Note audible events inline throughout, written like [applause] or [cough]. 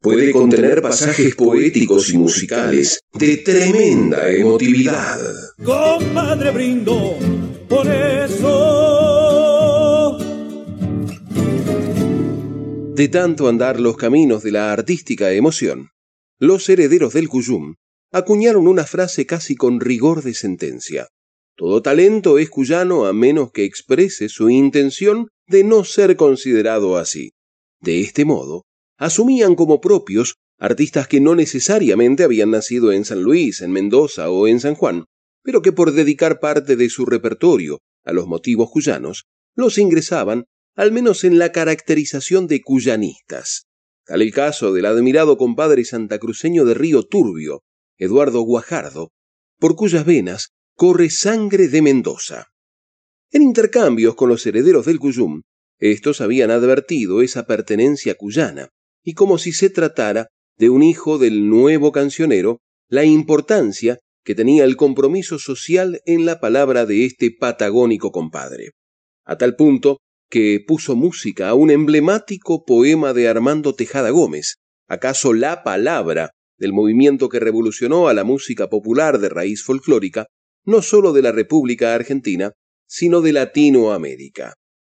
puede contener pasajes poéticos y musicales de tremenda emotividad. Compadre brindo por eso. De tanto andar los caminos de la artística emoción, los herederos del Cuyum acuñaron una frase casi con rigor de sentencia. Todo talento es cuyano a menos que exprese su intención de no ser considerado así. De este modo, asumían como propios artistas que no necesariamente habían nacido en San Luis, en Mendoza o en San Juan, pero que por dedicar parte de su repertorio a los motivos cuyanos, los ingresaban al menos en la caracterización de cuyanistas. Tal el caso del admirado compadre santacruceño de Río Turbio, Eduardo Guajardo, por cuyas venas corre sangre de Mendoza. En intercambios con los herederos del Cuyum, estos habían advertido esa pertenencia cuyana, y como si se tratara de un hijo del nuevo cancionero, la importancia que tenía el compromiso social en la palabra de este patagónico compadre. A tal punto que puso música a un emblemático poema de Armando Tejada Gómez, acaso la palabra del movimiento que revolucionó a la música popular de raíz folclórica, no sólo de la República Argentina, sino de Latinoamérica.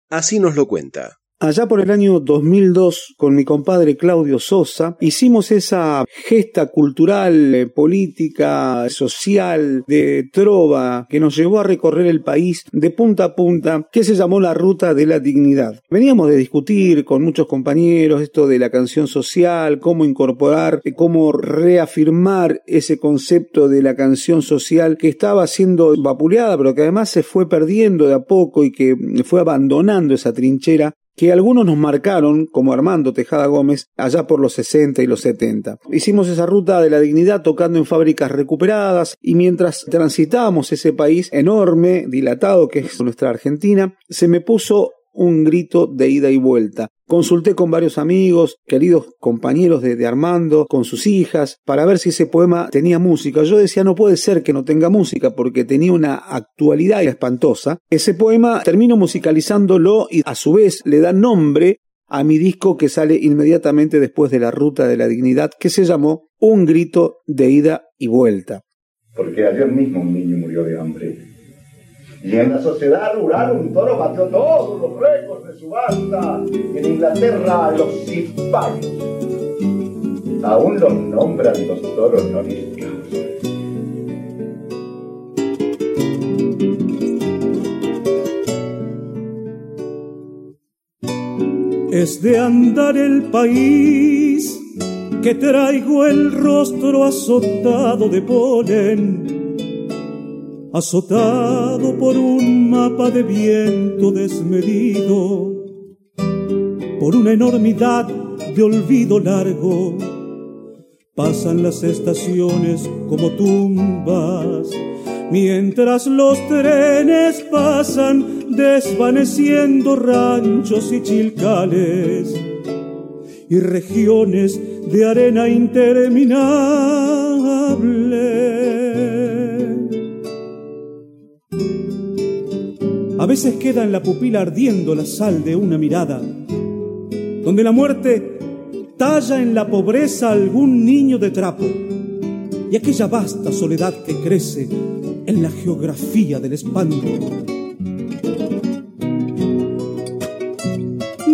Así nos lo cuenta. Allá por el año 2002, con mi compadre Claudio Sosa, hicimos esa gesta cultural, eh, política, social, de trova, que nos llevó a recorrer el país de punta a punta, que se llamó la Ruta de la Dignidad. Veníamos de discutir con muchos compañeros esto de la canción social, cómo incorporar, eh, cómo reafirmar ese concepto de la canción social que estaba siendo vapuleada, pero que además se fue perdiendo de a poco y que fue abandonando esa trinchera que algunos nos marcaron, como Armando Tejada Gómez, allá por los 60 y los 70. Hicimos esa ruta de la dignidad tocando en fábricas recuperadas y mientras transitábamos ese país enorme, dilatado que es nuestra Argentina, se me puso un grito de ida y vuelta. Consulté con varios amigos, queridos compañeros de, Armando, con sus hijas, para ver si ese poema tenía música. Yo decía, no puede ser que no tenga música, porque tenía una actualidad espantosa. Ese poema termino musicalizándolo y a su vez le da nombre a mi disco que sale inmediatamente después de la Ruta de la Dignidad, que se llamó Un grito de ida y vuelta. Porque ayer mismo un niño murió de hambre y en la sociedad rural un toro batió todos los récords de subasta. Y en Inglaterra los cipayos. Aún los nombran los toros no Es de andar el país que traigo el rostro azotado de polen azotado por un mapa de viento desmedido, por una enormidad de olvido largo. Pasan las estaciones como tumbas, mientras los trenes pasan desvaneciendo ranchos y chilcales y regiones de arena interminable veces queda en la pupila ardiendo la sal de una mirada, donde la muerte talla en la pobreza algún niño de trapo y aquella vasta soledad que crece en la geografía del espanto.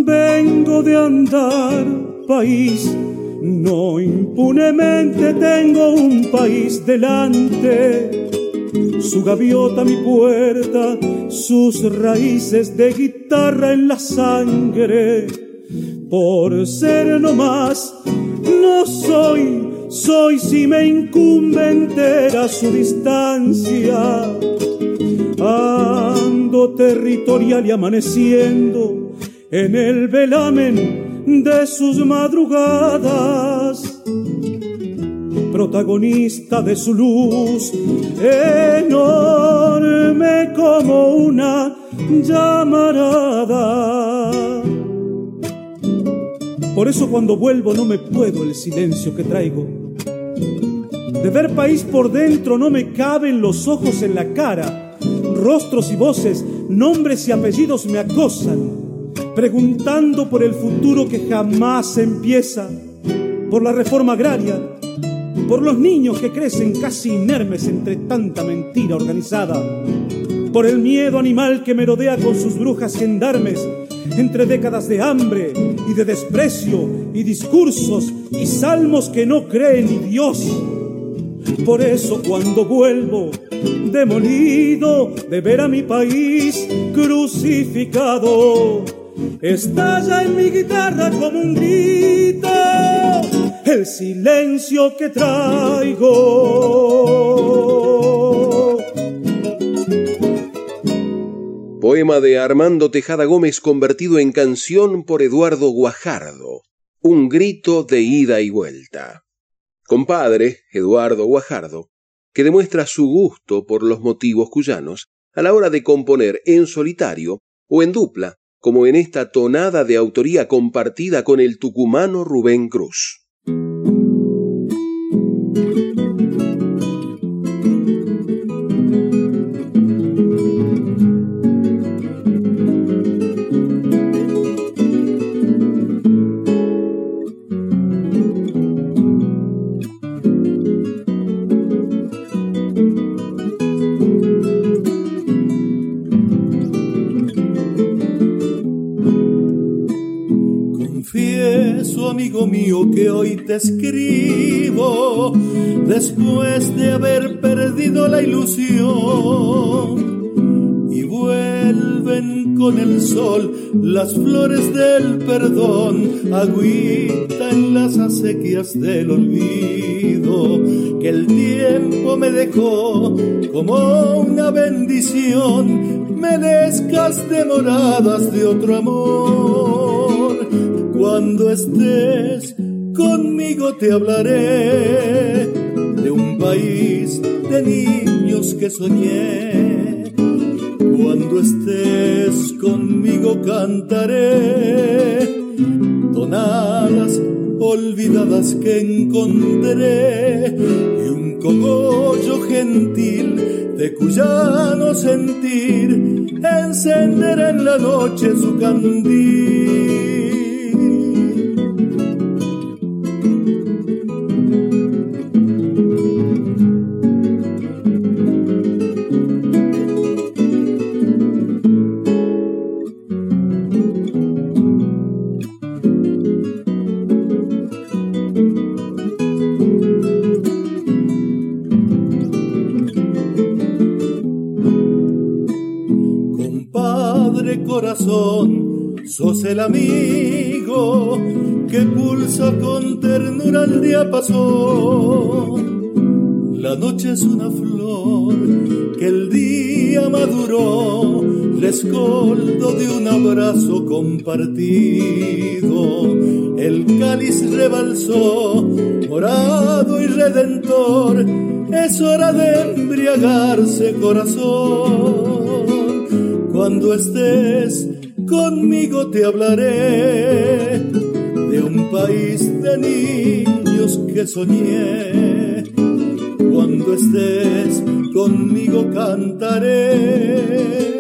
Vengo de andar, país, no impunemente tengo un país delante su gaviota mi puerta, sus raíces de guitarra en la sangre. Por ser no más, no soy, soy si me incumbe entera su distancia. Ando territorial y amaneciendo en el velamen de sus madrugadas protagonista de su luz, enorme como una llamarada. Por eso cuando vuelvo no me puedo el silencio que traigo. De ver país por dentro no me caben los ojos en la cara. Rostros y voces, nombres y apellidos me acosan, preguntando por el futuro que jamás empieza, por la reforma agraria, por los niños que crecen casi inermes entre tanta mentira organizada, por el miedo animal que merodea con sus brujas gendarmes entre décadas de hambre y de desprecio y discursos y salmos que no creen ni Dios. Por eso cuando vuelvo demolido de ver a mi país crucificado, estalla en mi guitarra como un grito el silencio que traigo. Poema de Armando Tejada Gómez convertido en canción por Eduardo Guajardo. Un grito de ida y vuelta. Compadre, Eduardo Guajardo, que demuestra su gusto por los motivos cuyanos a la hora de componer en solitario o en dupla, como en esta tonada de autoría compartida con el tucumano Rubén Cruz. Mío, que hoy te escribo después de haber perdido la ilusión. Y vuelven con el sol las flores del perdón, agüita en las acequias del olvido, que el tiempo me dejó como una bendición, merezcas demoradas de otro amor cuando estés conmigo te hablaré de un país de niños que soñé. Cuando estés conmigo cantaré tonadas olvidadas que encontré y un cogollo gentil de cuyano sentir encenderá en la noche su candil. Amigo que pulsa con ternura el día pasó. La noche es una flor que el día maduró, rescoldo de un abrazo compartido. El cáliz rebalsó, morado y redentor, es hora de embriagarse corazón. Cuando estés conmigo te hablaré de un país de niños que soñé. Cuando estés conmigo cantaré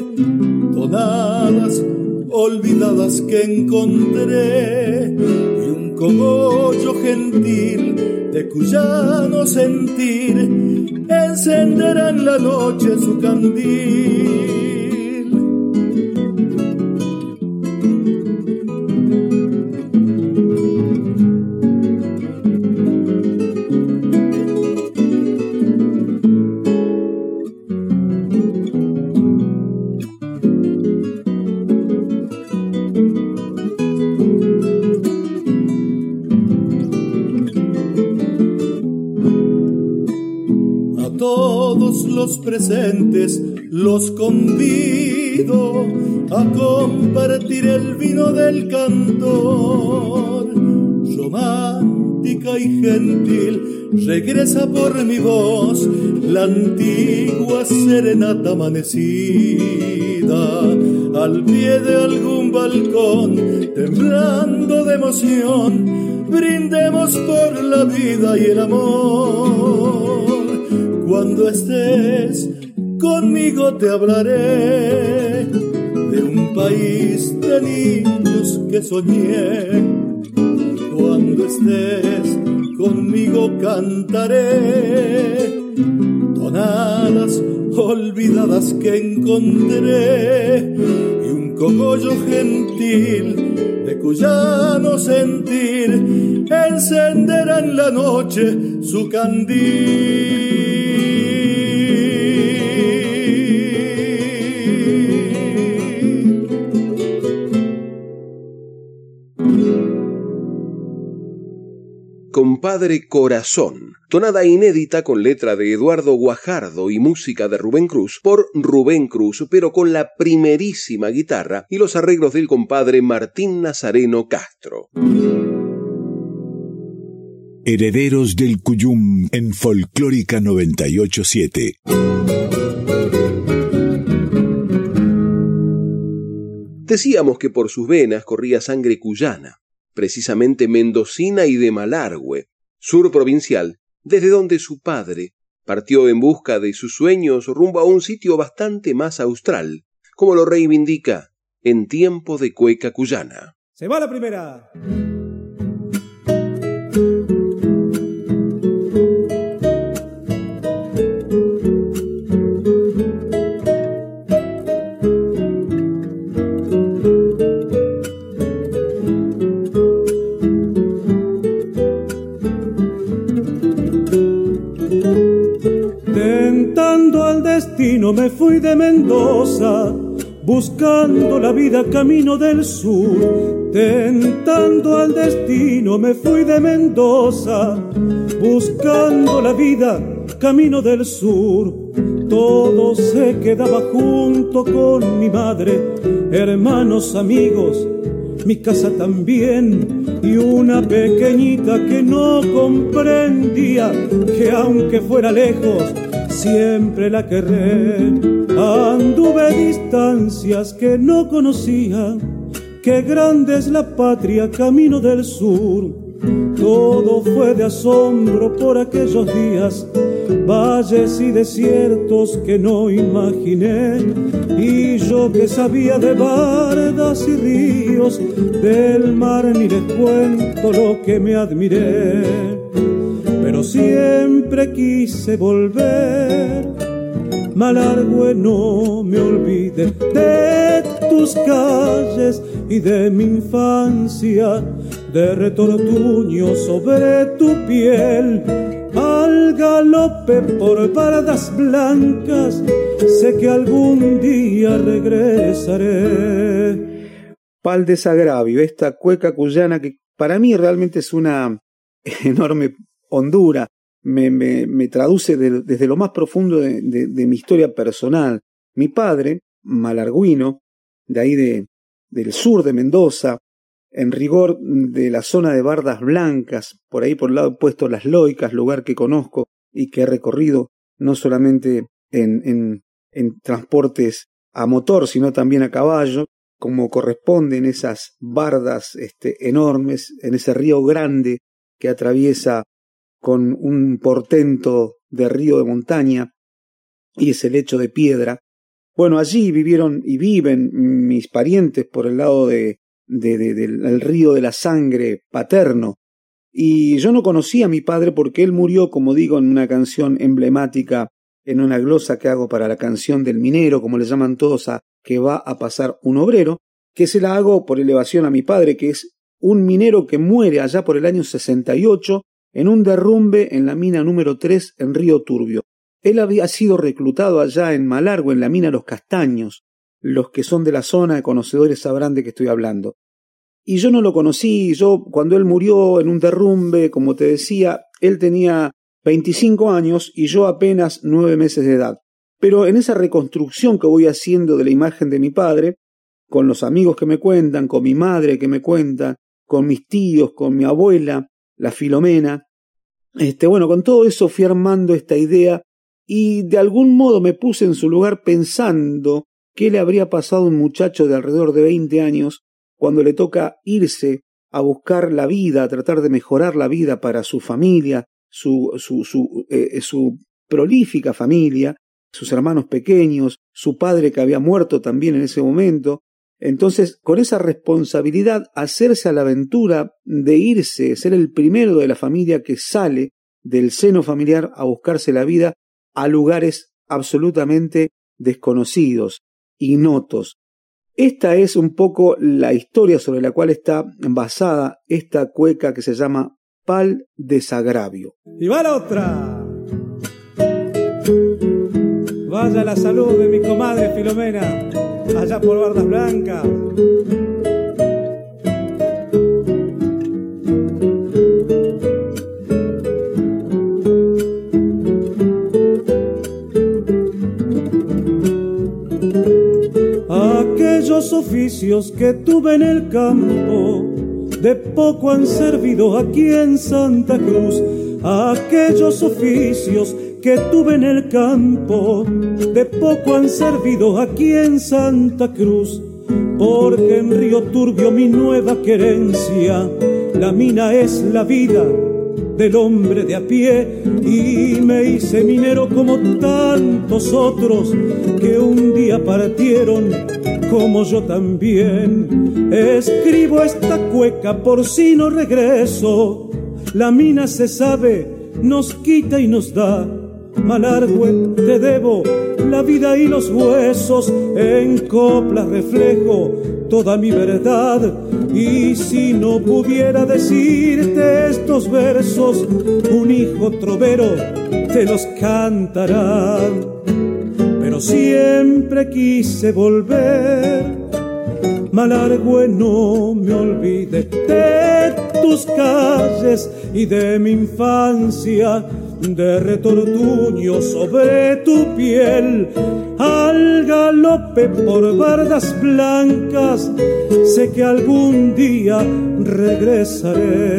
tonadas olvidadas que encontré y un cogollo gentil de cuyano sentir encenderá en la noche su candil regresa por mi voz la antigua serenata amanecida al pie de algún balcón, temblando de emoción, brindemos por la vida y el amor. Cuando estés conmigo te hablaré de un país de niños que soñé. Cuando estés conmigo cantaré tonadas olvidadas que encontré y un cogollo gentil de cuyano sentir encenderá en la noche su candil. Corazón, tonada inédita con letra de Eduardo Guajardo y música de Rubén Cruz por Rubén Cruz, pero con la primerísima guitarra y los arreglos del compadre Martín Nazareno Castro. Herederos del Cuyum en Folclórica 987. Decíamos que por sus venas corría sangre cuyana precisamente mendocina y de Malargüe, sur provincial, desde donde su padre partió en busca de sus sueños rumbo a un sitio bastante más austral, como lo reivindica en tiempo de cueca cuyana. Se va la primera. Me fui de Mendoza, buscando la vida camino del sur, tentando al destino me fui de Mendoza, buscando la vida camino del sur. Todo se quedaba junto con mi madre, hermanos, amigos, mi casa también y una pequeñita que no comprendía que aunque fuera lejos siempre la querré. Anduve distancias que no conocía, qué grande es la patria, camino del sur. Todo fue de asombro por aquellos días, valles y desiertos que no imaginé. Y yo que sabía de bardas y ríos, del mar ni les cuento lo que me admiré pero siempre quise volver. Malargüe, no me olvide de tus calles y de mi infancia, de retortuño sobre tu piel. Al galope por paradas blancas, sé que algún día regresaré. Pal desagravio, esta cueca cuyana que para mí realmente es una [laughs] enorme Honduras, me, me, traduce desde lo más profundo de, mi historia personal. Mi padre, malarguino, de ahí de, del sur de Mendoza, en rigor de la zona de Bardas Blancas, por ahí por el lado opuesto Las Loicas, lugar que conozco y que he recorrido no solamente en, en, en transportes a motor, sino también a caballo, como corresponde en esas bardas este, enormes, en ese río grande que atraviesa con un portento de río de montaña y ese lecho de piedra. Bueno, allí vivieron y viven mis parientes por el lado de, del río de la sangre paterno. Y yo no conocía a mi padre porque él murió, como digo, en una canción emblemática, en una glosa que hago para la canción del minero, como le llaman todos a que va a pasar un obrero, que se la hago por elevación a mi padre, que es un minero que muere allá por el año 68 en un derrumbe en la mina número 3 en Río Turbio. Él había sido reclutado allá en Malargo, en la mina Los Castaños. Los que son de la zona conocedores sabrán de qué estoy hablando. Y yo no lo conocí, yo cuando él murió en un derrumbe, como te decía, él tenía 25 años y yo apenas nueve meses de edad. Pero en esa reconstrucción que voy haciendo de la imagen de mi padre, con los amigos que me cuentan, con mi madre que me cuenta, con mis tíos, con mi abuela, la Filomena, Este, bueno, con todo eso fui armando esta idea y de algún modo me puse en su lugar pensando qué le habría pasado a un muchacho de alrededor de 20 años cuando le toca irse a buscar la vida, a tratar de mejorar la vida para su familia, su, su, su, eh, su prolífica familia, sus hermanos pequeños, su padre que había muerto también en ese momento. Entonces, con esa responsabilidad, hacerse a la aventura de irse, ser el primero de la familia que sale del seno familiar a buscarse la vida a lugares absolutamente desconocidos, ignotos. Esta es un poco la historia sobre la cual está basada esta cueca que se llama Pal Desagravio. Y va la otra. Vaya la salud de mi comadre Filomena, allá por Bardas Blancas. Aquellos oficios que tuve en el campo, de poco han servido aquí en Santa Cruz. Aquellos oficios que tuve en el campo, de poco han servido aquí en Santa Cruz, porque en Río Turbio mi nueva querencia, la mina es la vida del hombre de a pie y me hice minero como tantos otros que un día partieron como yo también. Escribo esta cueca por si no regreso, la mina se sabe, nos quita y nos da Malargüe, te debo la vida y los huesos, en coplas reflejo toda mi verdad. Y si no pudiera decirte estos versos, un hijo trovero te los cantará. Pero siempre quise volver, Malargüe, no me olvide de tus calles y de mi infancia de retortuño sobre tu piel, al galope por bardas blancas, sé que algún día regresaré.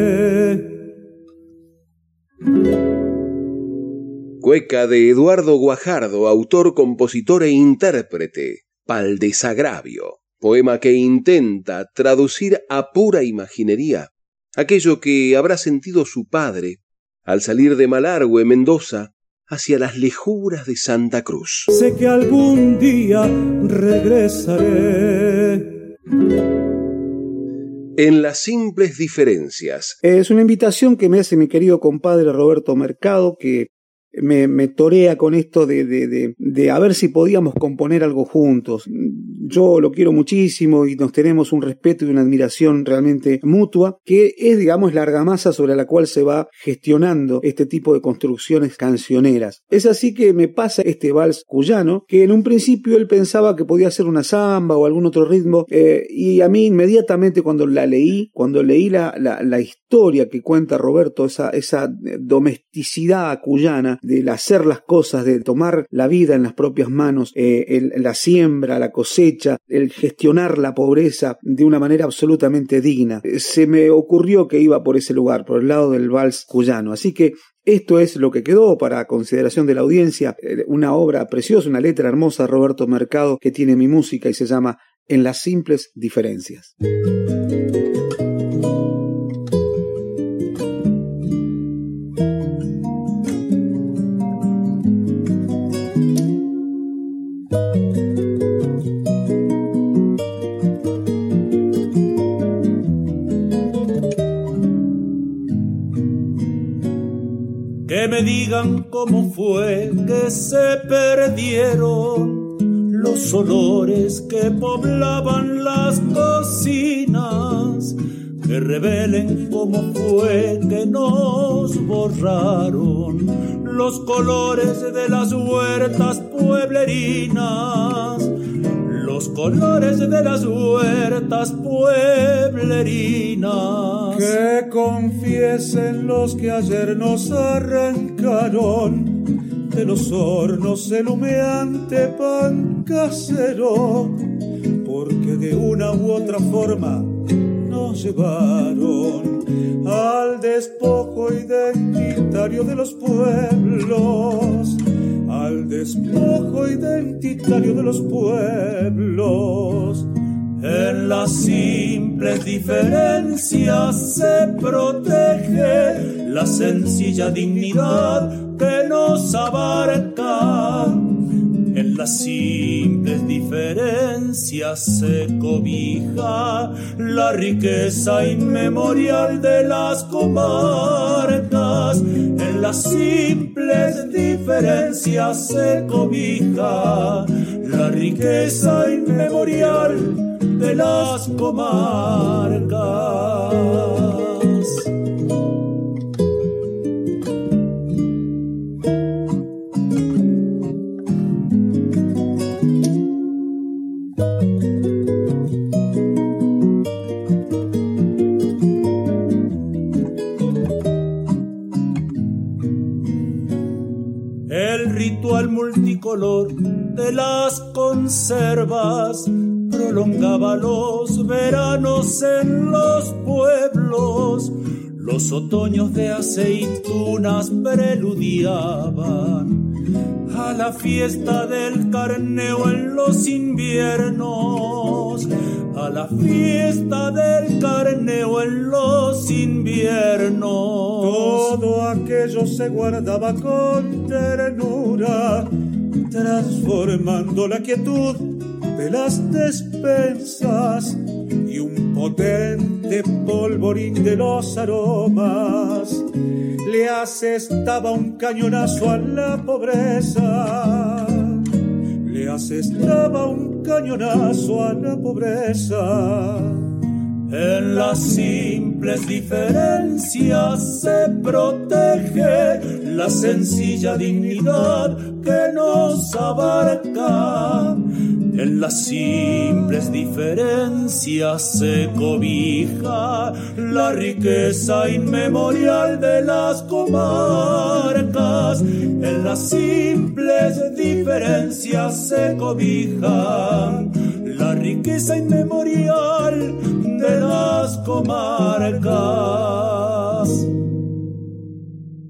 Cueca de Eduardo Guajardo, autor, compositor e intérprete, Pal desagravio, poema que intenta traducir a pura imaginería aquello que habrá sentido su padre al salir de Malargüe, Mendoza, hacia las lejuras de Santa Cruz. Sé que algún día regresaré. En las simples diferencias. Es una invitación que me hace mi querido compadre Roberto Mercado, que me, torea con esto de, de, de, de, a ver si podíamos componer algo juntos. Yo lo quiero muchísimo y nos tenemos un respeto y una admiración realmente mutua, que es, digamos, la argamasa sobre la cual se va gestionando este tipo de construcciones cancioneras. Es así que me pasa este vals cuyano, que en un principio él pensaba que podía ser una samba o algún otro ritmo, eh, y a mí inmediatamente cuando la leí, cuando leí la, la, la historia que cuenta Roberto, esa, esa domesticidad cuyana, del hacer las cosas, de tomar la vida en las propias manos, eh, la siembra, la cosecha, el gestionar la pobreza de una manera absolutamente digna. Se me ocurrió que iba por ese lugar, por el lado del vals cuyano. Así que esto es lo que quedó para consideración de la audiencia, eh, una obra preciosa, una letra hermosa de Roberto Mercado que tiene mi música y se llama En las simples diferencias. Digan cómo fue que se perdieron los olores que poblaban las cocinas, que revelen cómo fue que nos borraron los colores de las huertas pueblerinas los colores de las huertas pueblerinas. Que confiesen los que ayer nos arrancaron de los hornos el humeante pan casero, porque de una u otra forma nos llevaron al despojo identitario de los pueblos, al despojo identitario de los pueblos. En las simples diferencias se protege la sencilla dignidad que nos abarca en las simples diferencias se cobija la riqueza inmemorial de las comarcas. En las simples diferencias se cobija la riqueza inmemorial de las comarcas. Multicolor de las conservas prolongaba los veranos en los pueblos. Los otoños de aceitunas preludiaban a la fiesta del carneo en los inviernos, a la fiesta del carneo en los inviernos. Todo aquello se guardaba con ternura, transformando la quietud de las despensas y un potente polvorín de los aromas le asestaba un cañonazo a la pobreza. Le asestaba un cañonazo a la pobreza. En las simples diferencias se protege la sencilla dignidad que nos abarca en las simples diferencias se cobija la riqueza inmemorial de las comarcas. En las simples diferencias se cobija la riqueza inmemorial de las comarcas.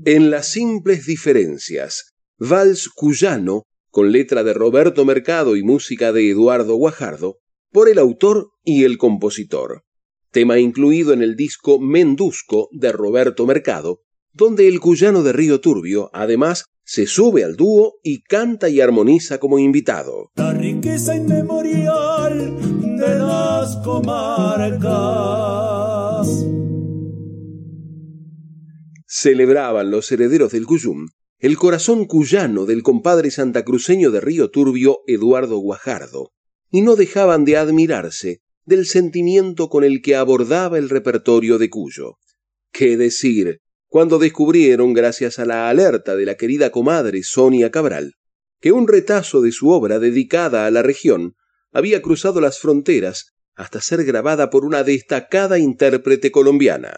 En las simples diferencias, Vals Cuyano con letra de Roberto Mercado y música de Eduardo Guajardo, por el autor y el compositor. Tema incluido en el disco Mendusco de Roberto Mercado, donde el cuyano de Río Turbio, además, se sube al dúo y canta y armoniza como invitado. La riqueza inmemorial de las comarcas. Celebraban los herederos del Cuyum el corazón cuyano del compadre santacruceño de Río Turbio, Eduardo Guajardo, y no dejaban de admirarse del sentimiento con el que abordaba el repertorio de Cuyo. ¿Qué decir? Cuando descubrieron, gracias a la alerta de la querida comadre Sonia Cabral, que un retazo de su obra dedicada a la región había cruzado las fronteras hasta ser grabada por una destacada intérprete colombiana.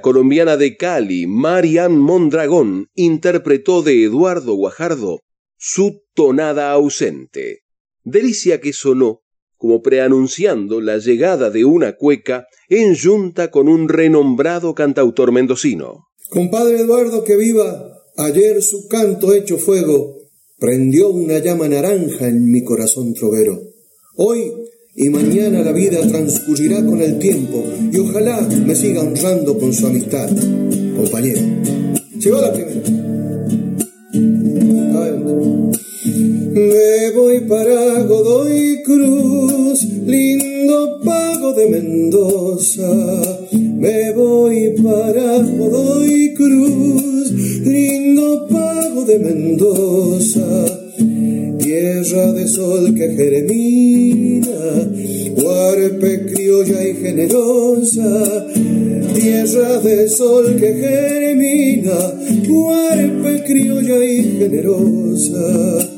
colombiana de Cali, Marian Mondragón, interpretó de Eduardo Guajardo su tonada ausente, delicia que sonó como preanunciando la llegada de una cueca en junta con un renombrado cantautor mendocino. Compadre Eduardo, que viva, ayer su canto hecho fuego prendió una llama naranja en mi corazón trovero. Hoy y mañana la vida transcurrirá con el tiempo y ojalá me siga honrando con su amistad, compañero. Llegó la primera. Me voy para Godoy Cruz, lindo pago de Mendoza. Me voy para Godoy Cruz, lindo pago de Mendoza tierra de sol que germina, criolla y generosa, tierra de sol que germina, huarpe criolla y generosa.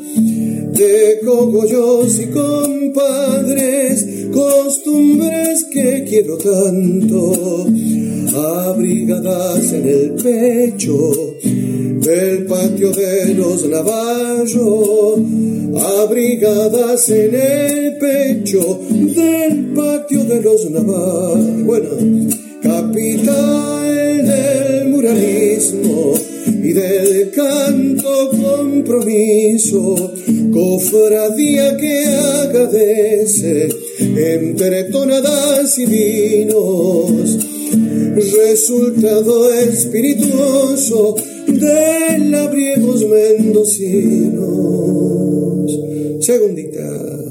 De cogollos y compadres, costumbres que quiero tanto, abrigadas en el pecho del patio de los Navarros, abrigadas en el pecho del patio de los Navarros. Bueno, capital del muralismo y del canto compromiso, cofradía que agradece entre tonadas y vinos, resultado espirituoso de labriegos mendocinos. Segundita.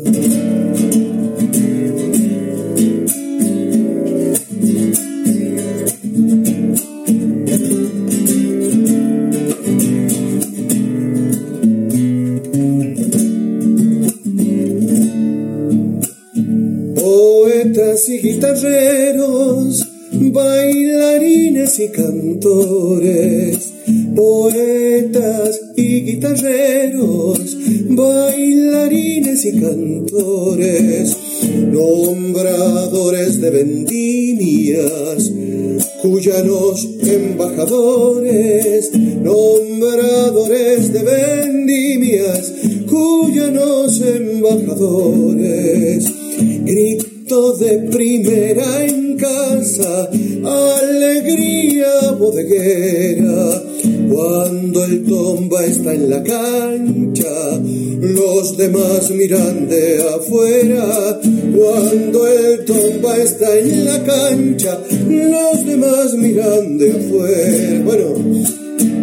Poetas y guitarreros, bailarines y cantores poetas y guitarreros, bailarines y cantores, nombradores de vendimias, cuyanos embajadores, nombradores de vendimias, cuyanos embajadores, grito de primera casa, alegría bodeguera, Cuando el tomba está en la cancha, los demás miran de afuera. Cuando el tomba está en la cancha, los demás miran de afuera. Bueno,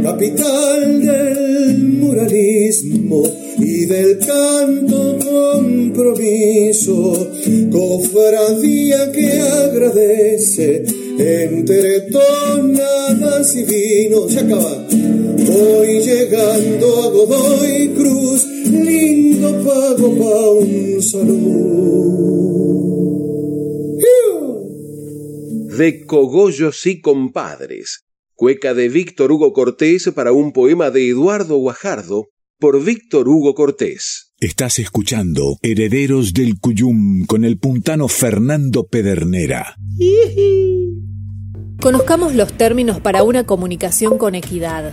capital del muralismo y del canto compromiso, cofradía que agradece entre tonadas y vino. Se acaba. Voy llegando a Godoy Cruz, lindo pago pa' un saludo. De Cogollos y Compadres, cueca de Víctor Hugo Cortés para un poema de Eduardo Guajardo por Víctor Hugo Cortés. Estás escuchando Herederos del Cuyum con el puntano Fernando Pedernera. Conozcamos los términos para una comunicación con equidad.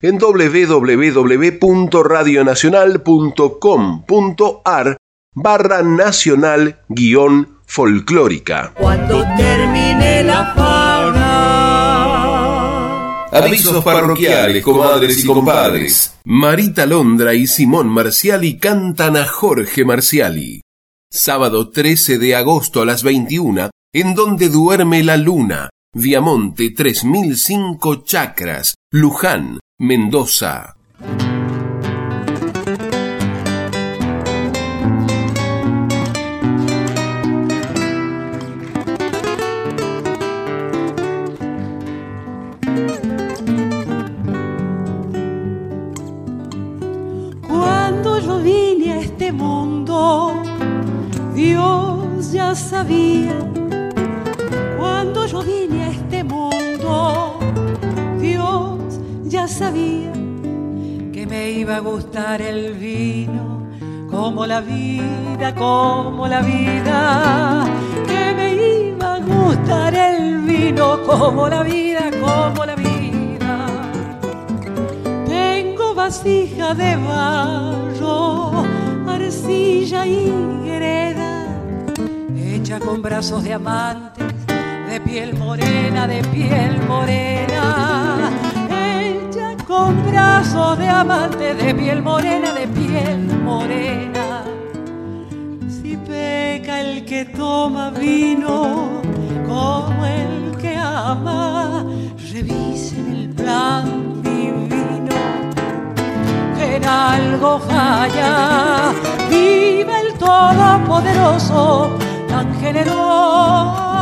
en www.radionacional.com.ar barra nacional guion folclórica. Cuando termine la fauna. Avisos parroquiales, comadres y compadres. Marita Londra y Simón Marciali cantan a Jorge Marciali. Sábado 13 de agosto a las 21, en donde duerme la luna. Viamonte 3005 Chacras, Luján, Mendoza. Cuando yo vine a este mundo, Dios ya sabía. Cuando yo vine sabía que me iba a gustar el vino como la vida, como la vida, que me iba a gustar el vino como la vida, como la vida. Tengo vasija de barro, arcilla y greda, hecha con brazos de amantes, de piel morena, de piel morena con brazos de amante de piel morena, de piel morena. Si peca el que toma vino como el que ama, revisen el plan divino. Que en algo falla, vive el todopoderoso, tan generoso.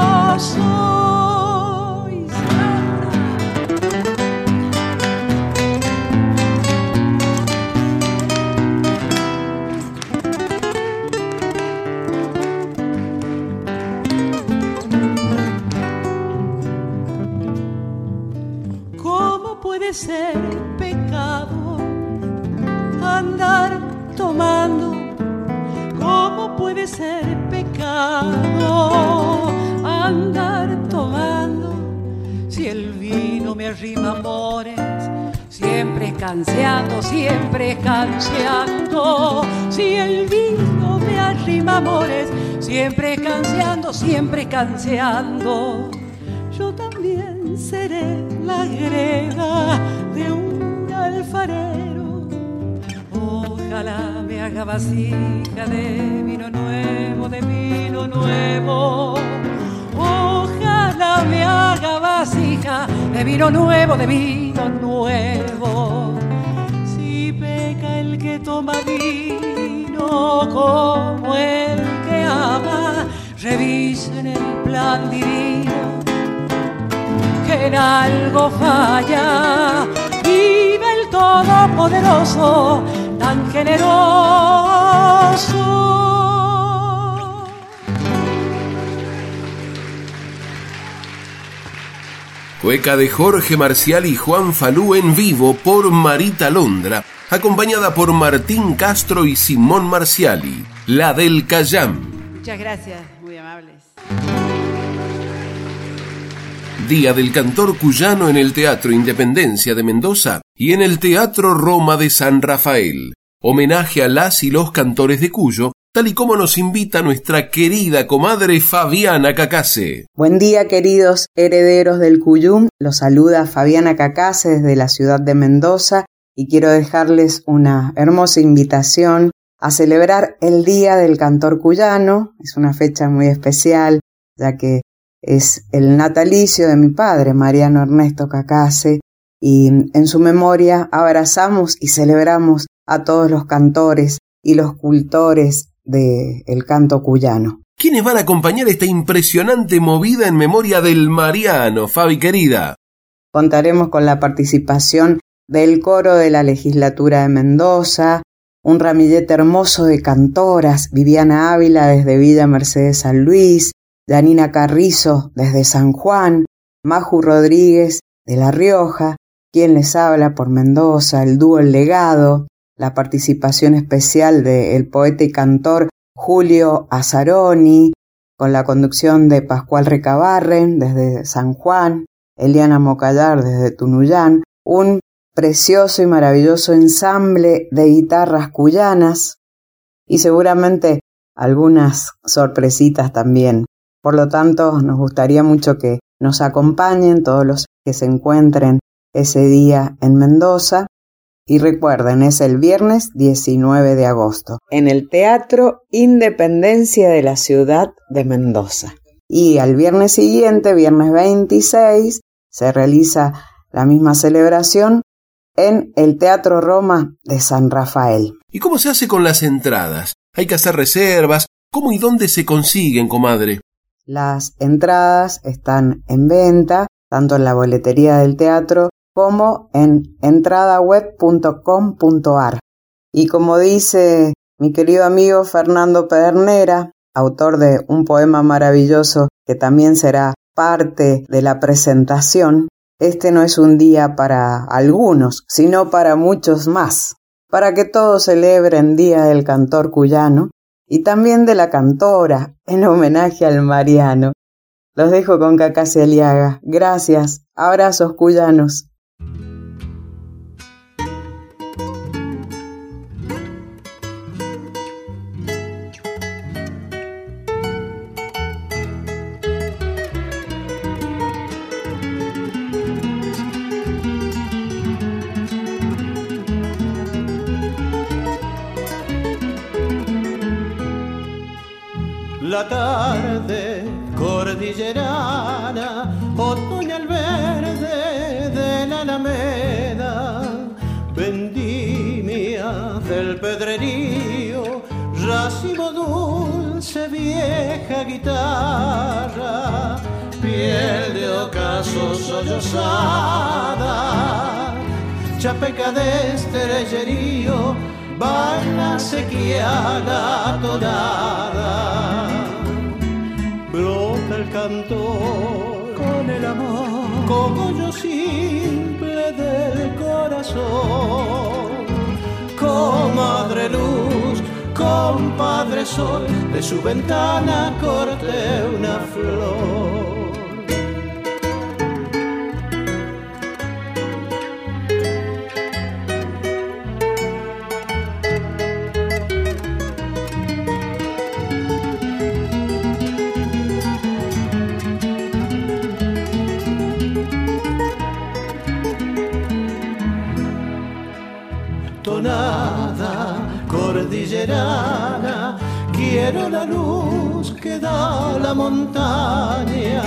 Ser pecado andar tomando? ¿Cómo puede ser pecado andar tomando? Si el vino me arrima amores, siempre canseando, siempre canseando. Si el vino me arrima amores, siempre canseando, siempre canseando. De un alfarero. Ojalá me haga vasija de vino nuevo, de vino nuevo. Ojalá me haga vasija de vino nuevo, de vino nuevo. Si peca el que toma vino como el que ama, revisen el plan divino en algo falla. Vive el Todopoderoso, tan generoso. Cueca de Jorge Marcial y Juan Falú en vivo por Marita Londra, acompañada por Martín Castro y Simón Marciali, la del Cayam. Muchas gracias, Día del Cantor Cuyano en el Teatro Independencia de Mendoza y en el Teatro Roma de San Rafael. Homenaje a las y los cantores de Cuyo, tal y como nos invita nuestra querida comadre Fabiana Cacase. Buen día, queridos herederos del Cuyum. Los saluda Fabiana Cacase desde la ciudad de Mendoza y quiero dejarles una hermosa invitación a celebrar el Día del Cantor Cuyano. Es una fecha muy especial, ya que es el natalicio de mi padre, Mariano Ernesto Cacase, y en su memoria abrazamos y celebramos a todos los cantores y los cultores del canto cuyano. ¿Quiénes van a acompañar esta impresionante movida en memoria del Mariano, Fabi querida? Contaremos con la participación del coro de la legislatura de Mendoza, un ramillete hermoso de cantoras, Viviana Ávila desde Villa Mercedes San Luis, Janina Carrizo desde San Juan, Maju Rodríguez de La Rioja, quien les habla por Mendoza, el dúo El Legado, la participación especial del poeta y cantor Julio Azaroni, con la conducción de Pascual Recabarren desde San Juan, Eliana Mocallar desde Tunuyán, un precioso y maravilloso ensamble de guitarras cuyanas y seguramente algunas sorpresitas también. Por lo tanto, nos gustaría mucho que nos acompañen todos los que se encuentren ese día en Mendoza. Y recuerden, es el viernes 19 de agosto, en el Teatro Independencia de la ciudad de Mendoza. Y al viernes siguiente, viernes 26, se realiza la misma celebración en el Teatro Roma de San Rafael. ¿Y cómo se hace con las entradas? ¿Hay que hacer reservas? ¿Cómo y dónde se consiguen, comadre? Las entradas están en venta, tanto en la boletería del teatro como en entradaweb.com.ar. Y como dice mi querido amigo Fernando Pedernera, autor de un poema maravilloso que también será parte de la presentación, este no es un día para algunos, sino para muchos más, para que todos celebren Día del Cantor Cuyano y también de la cantora en homenaje al Mariano. Los dejo con Aliaga. Gracias. Abrazos cuyanos. La tarde cordillerana, otoño al verde de la alameda, vendimia del pedrerío, racimo dulce, vieja guitarra, piel de ocaso sollozada, chapeca de estrellerío, baila sequía tonada brota el cantor con el amor, cogollo simple del corazón. Comadre luz, compadre sol, de su ventana corté una flor. Quiero la luz que da la montaña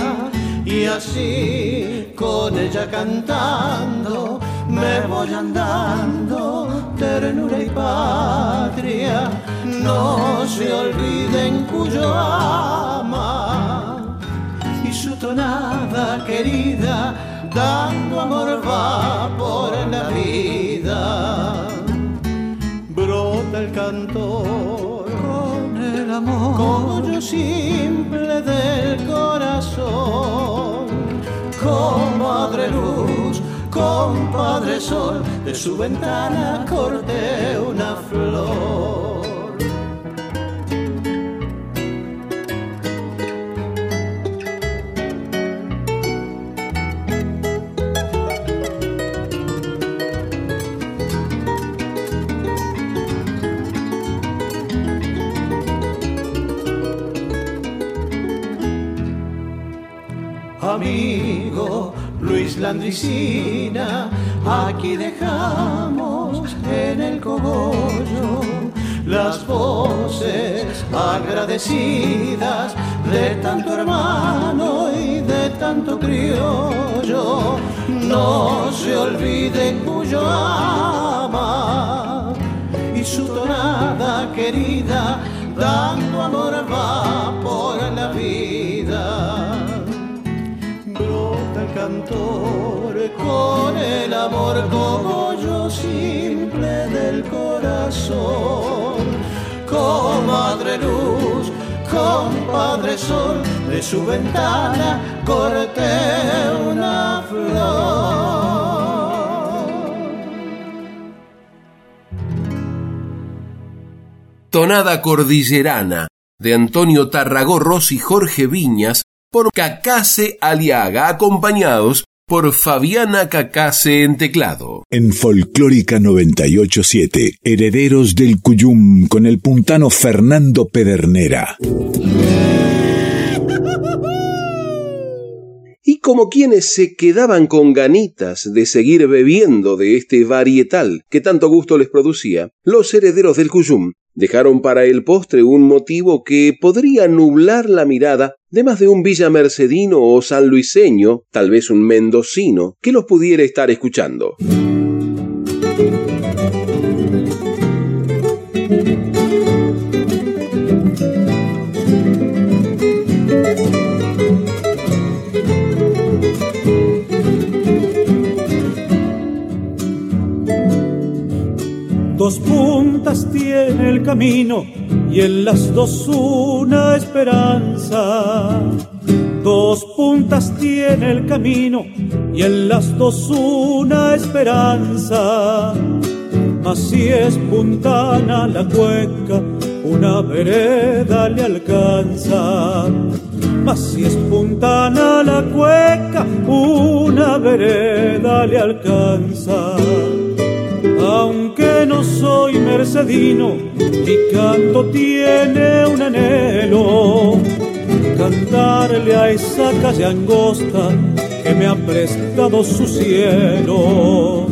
y así con ella cantando me voy andando, ternura y patria, no se olviden cuyo ama y su tonada querida, dando amor va por la vida. Brota el cantor. Con el amor, como yo simple del corazón, como madre luz compadre sol, de su ventana corté una flor. Landricina, aquí dejamos en el cogollo las voces agradecidas de tanto hermano y de tanto criollo. No se olvide cuyo ama y su tonada querida, dando amor va cantor con el amor como yo simple del corazón, con madre luz, con padre sol, de su ventana corté una flor. Tonada Cordillerana de Antonio Tarragorros y Jorge Viñas por Cacase Aliaga, acompañados por Fabiana Cacase en teclado. En Folclórica 987, Herederos del Cuyum con el puntano Fernando Pedernera. Y como quienes se quedaban con ganitas de seguir bebiendo de este varietal que tanto gusto les producía, los herederos del Cuyum dejaron para el postre un motivo que podría nublar la mirada de más de un villamercedino o sanluiseño, tal vez un mendocino, que los pudiera estar escuchando. Dos puntas tiene el camino y en las dos una esperanza. Dos puntas tiene el camino y en las dos una esperanza. Mas si es puntana la cueca, una vereda le alcanza. Mas si es puntana la cueca, una vereda le alcanza aunque no soy mercedino, mi canto tiene un anhelo, cantarle a esa calle angosta que me ha prestado su cielo.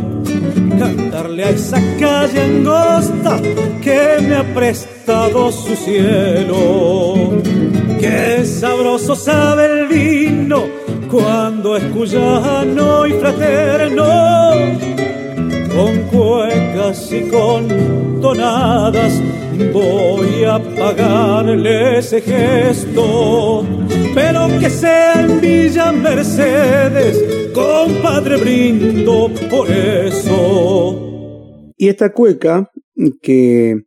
Cantarle a esa calle angosta que me ha prestado su cielo. Qué sabroso sabe el vino cuando es cuyano y fraterno con cuecas y con tonadas voy a pagarle ese gesto, pero que sea en Villa Mercedes, compadre brindo por eso. Y esta cueca, que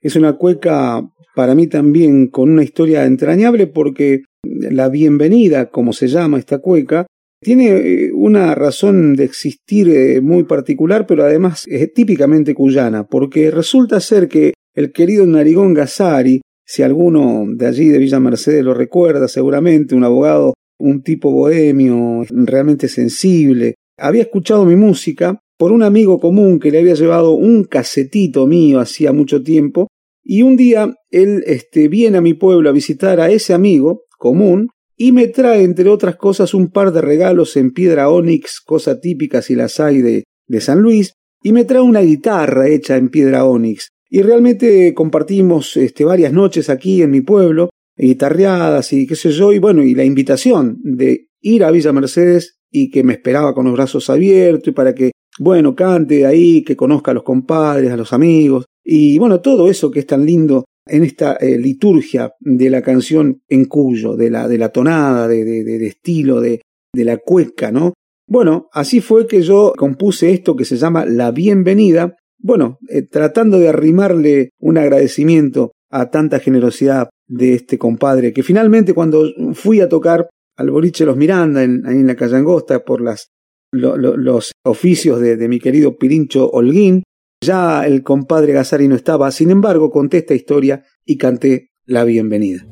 es una cueca para mí también con una historia entrañable porque la bienvenida, como se llama esta cueca, tiene eh, una razón de existir eh, muy particular, pero además es típicamente cuyana, porque resulta ser que el querido Narigón Gazzari, si alguno de allí de Villa Mercedes lo recuerda seguramente, un abogado, un tipo bohemio, realmente sensible, había escuchado mi música por un amigo común que le había llevado un casetito mío hacía mucho tiempo, y un día él este, viene a mi pueblo a visitar a ese amigo común y me trae, entre otras cosas, un par de regalos en piedra ónix, cosa típica si las hay de, de San Luis, y me trae una guitarra hecha en piedra ónix. y realmente compartimos este, varias noches aquí en mi pueblo, guitarreadas y qué sé yo, y bueno, y la invitación de ir a Villa Mercedes y que me esperaba con los brazos abiertos y para que, bueno, cante ahí, que conozca a los compadres, a los amigos, y bueno, todo eso que es tan lindo en esta eh, liturgia de la canción en cuyo, de la, de la tonada, de, de, estilo, de, de la cueca, ¿no? Bueno, así fue que yo compuse esto que se llama La Bienvenida, bueno, eh, tratando de arrimarle un agradecimiento a tanta generosidad de este compadre, que finalmente cuando fui a tocar al boliche Los Miranda, en, ahí en la calle Angosta, por los oficios de, de mi querido Pirincho Holguín, ya el compadre Gazari no estaba, sin embargo conté esta historia y canté la bienvenida.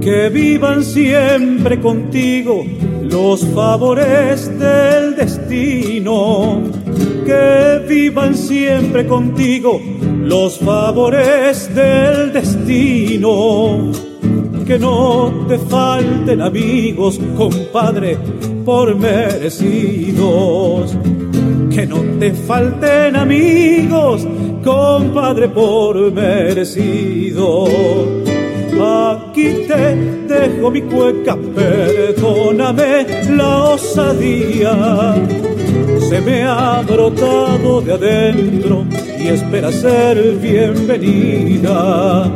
que vivan siempre contigo los favores del destino, que vivan siempre contigo los favores del destino, que no te falten amigos, compadre, por merecidos, que no te falten amigos, compadre, por merecidos. Aquí te dejo mi cueca, perdóname la osadía. Se me ha brotado de adentro y espera ser bienvenida.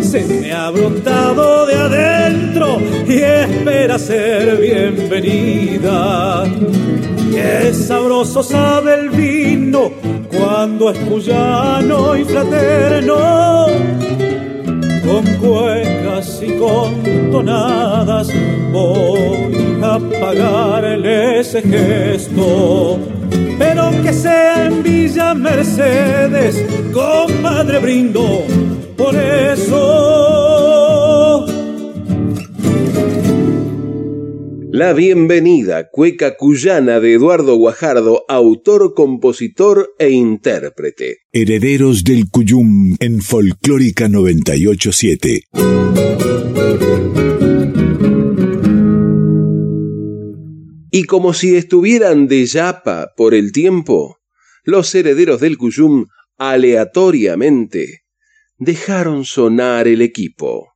Se me ha brotado de adentro y espera ser bienvenida. Qué sabroso sabe el vino cuando es cuyano y fraterno con cuecas y con tonadas voy a pagarle ese gesto. Pero que sea en Villa Mercedes, compadre brindo por eso. La bienvenida cueca cuyana de Eduardo Guajardo, autor, compositor e intérprete. Herederos del Cuyum en Folclórica 987. Y como si estuvieran de yapa por el tiempo, los herederos del Cuyum aleatoriamente dejaron sonar el equipo.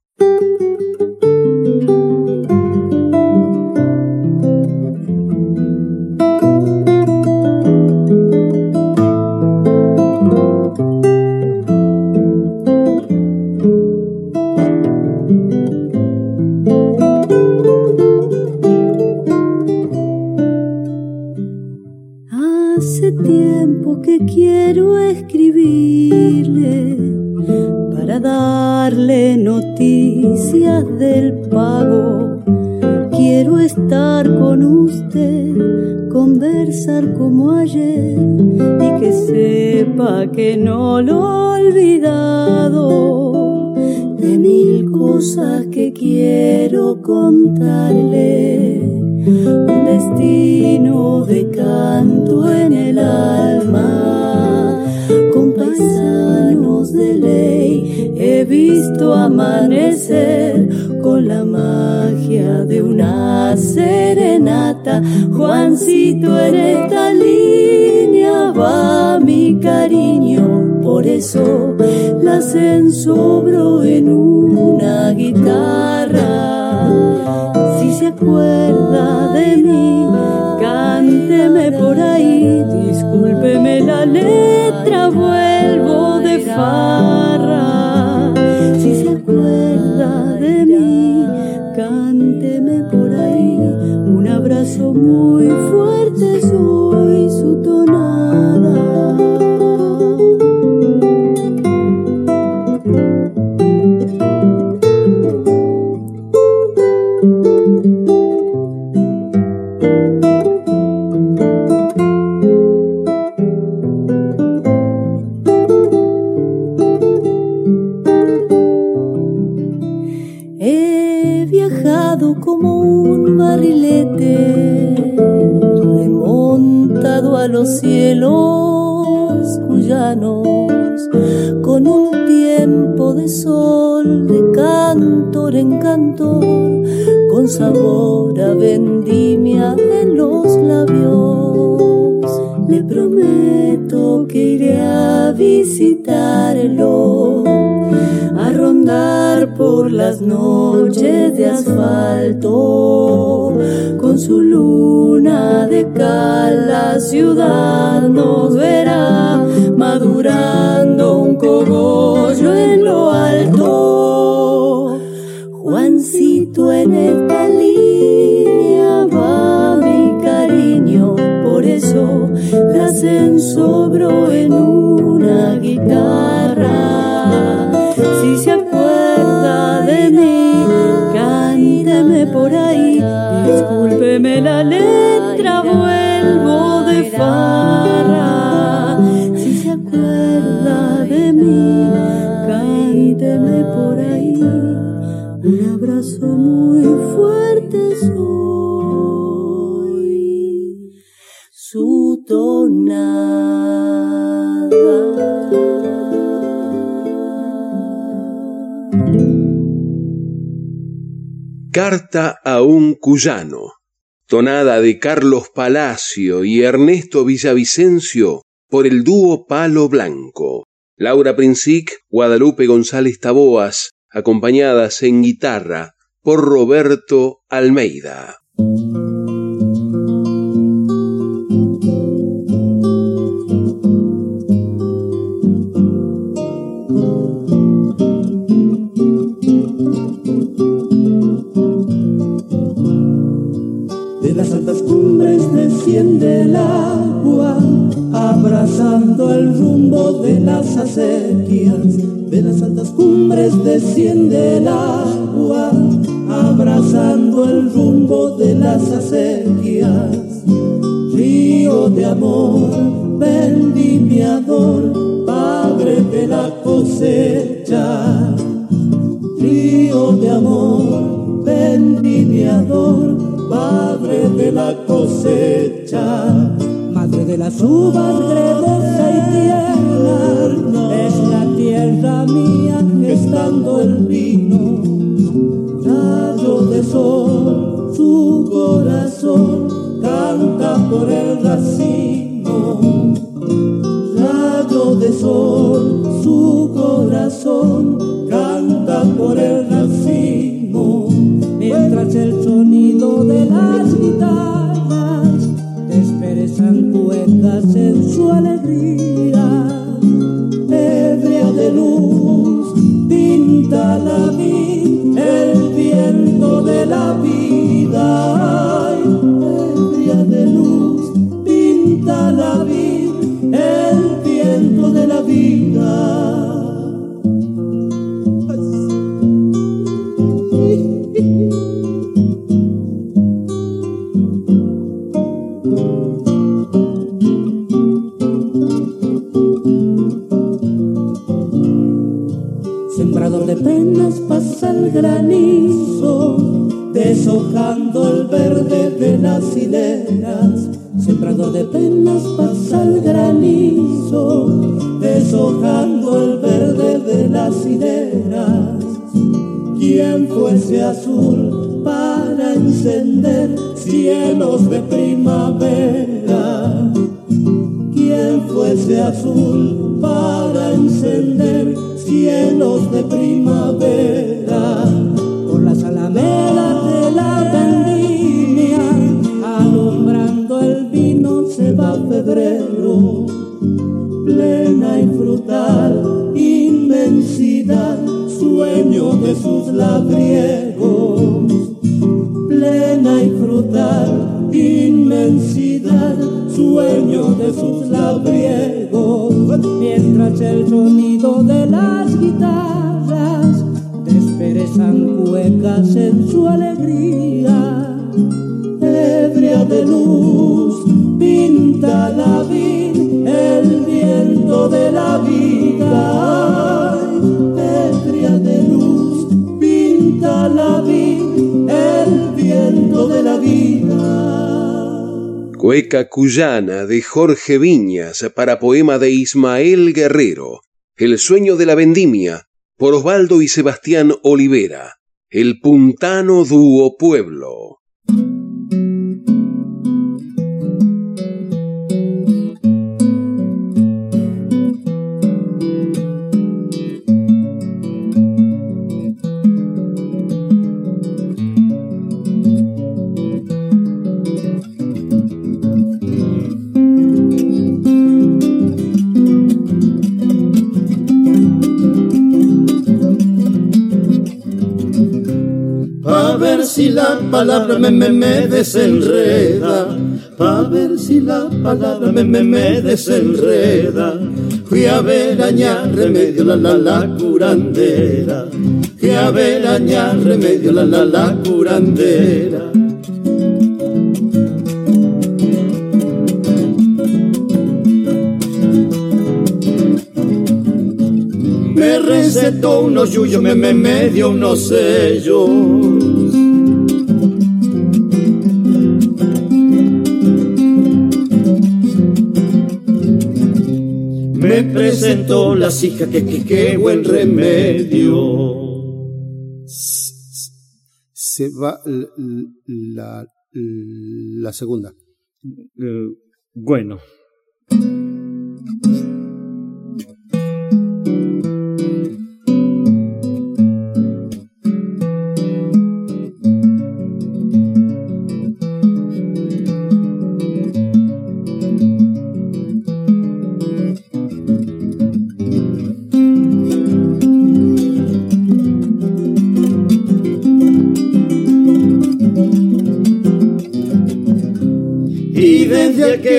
Los cielos llanos, con un tiempo de sol, de cantor en cantor, con sabor a vendimia en los labios. Le prometo que iré a visitarlo, a rondar por las noches de asfalto, con su luna de cal la ciudad nos verá madurando un cogollo en lo alto. Juancito en esta línea va mi cariño, por eso la sobro en una guitarra. A un cuyano, tonada de Carlos Palacio y Ernesto Villavicencio por el dúo Palo Blanco. Laura Princic, Guadalupe González Taboas, acompañadas en guitarra por Roberto Almeida. Desciende el agua, abrazando el rumbo de las acequias. De las altas cumbres desciende el agua, abrazando el rumbo de las acequias. Río de amor, vendimiador, padre de la cosecha. Río de amor, vendimiador, padre de la cosecha, madre de las uvas gredosa y tierna, es la tierra mía estando el vino, rayo de sol, su corazón canta por el racimo, rayo de sol, granizo, deshojando el verde de las hileras. Sembrador de penas pasa el granizo, deshojando el verde de las hileras. Quien fuese azul para encender cielos de primavera. Quien fuese azul para encender cielos de primavera, Cuyana de Jorge Viñas para poema de Ismael Guerrero. El sueño de la vendimia por Osvaldo y Sebastián Olivera. El puntano dúo pueblo. Palabra me, me, me desenreda, pa' ver si la palabra me, me, me desenreda. Fui a ver añar remedio la la la curandera, fui a ver añar remedio la la la curandera. Me recetó unos yuyos, me, me, me dio unos sellos. Presentó las hijas, que, que, buen remedio. Se va la, la, segunda. Eh, bueno.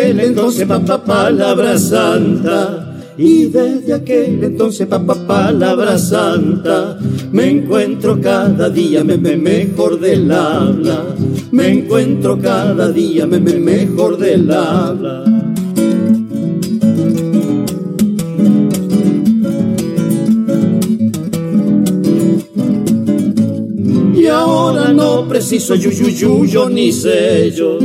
Aquel entonces, papá, palabra santa. Y desde aquel entonces, papá, palabra santa, me encuentro cada día me, me mejor del habla. Me encuentro cada día me, me mejor del habla. Y ahora no preciso yuyuyuyo ni sello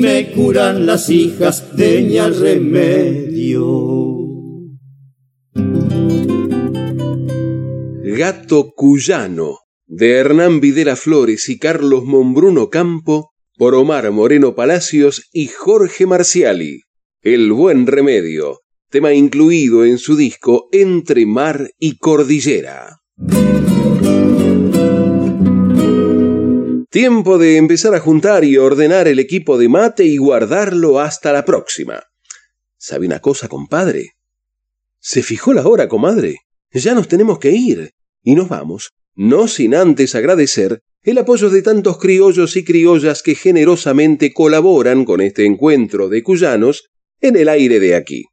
me curan las hijas, deña remedio. Gato Cuyano, de Hernán Videla Flores y Carlos Mombruno Campo, por Omar Moreno Palacios y Jorge Marciali. El buen remedio, tema incluido en su disco Entre Mar y Cordillera. Tiempo de empezar a juntar y ordenar el equipo de mate y guardarlo hasta la próxima. ¿Sabe una cosa, compadre? ¿Se fijó la hora, comadre? Ya nos tenemos que ir. Y nos vamos, no sin antes agradecer el apoyo de tantos criollos y criollas que generosamente colaboran con este encuentro de cuyanos en el aire de aquí.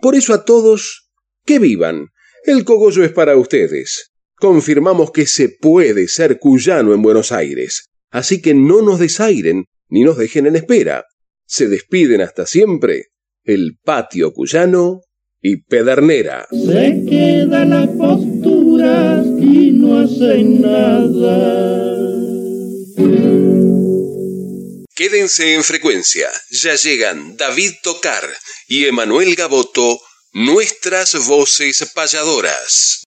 Por eso a todos, que vivan. El cogollo es para ustedes. Confirmamos que se puede ser cuyano en Buenos Aires. Así que no nos desairen ni nos dejen en espera. Se despiden hasta siempre el patio cuyano y Pedernera. Se queda la postura y no hacen nada. Quédense en frecuencia. Ya llegan David Tocar y Emanuel Gaboto, nuestras voces payadoras.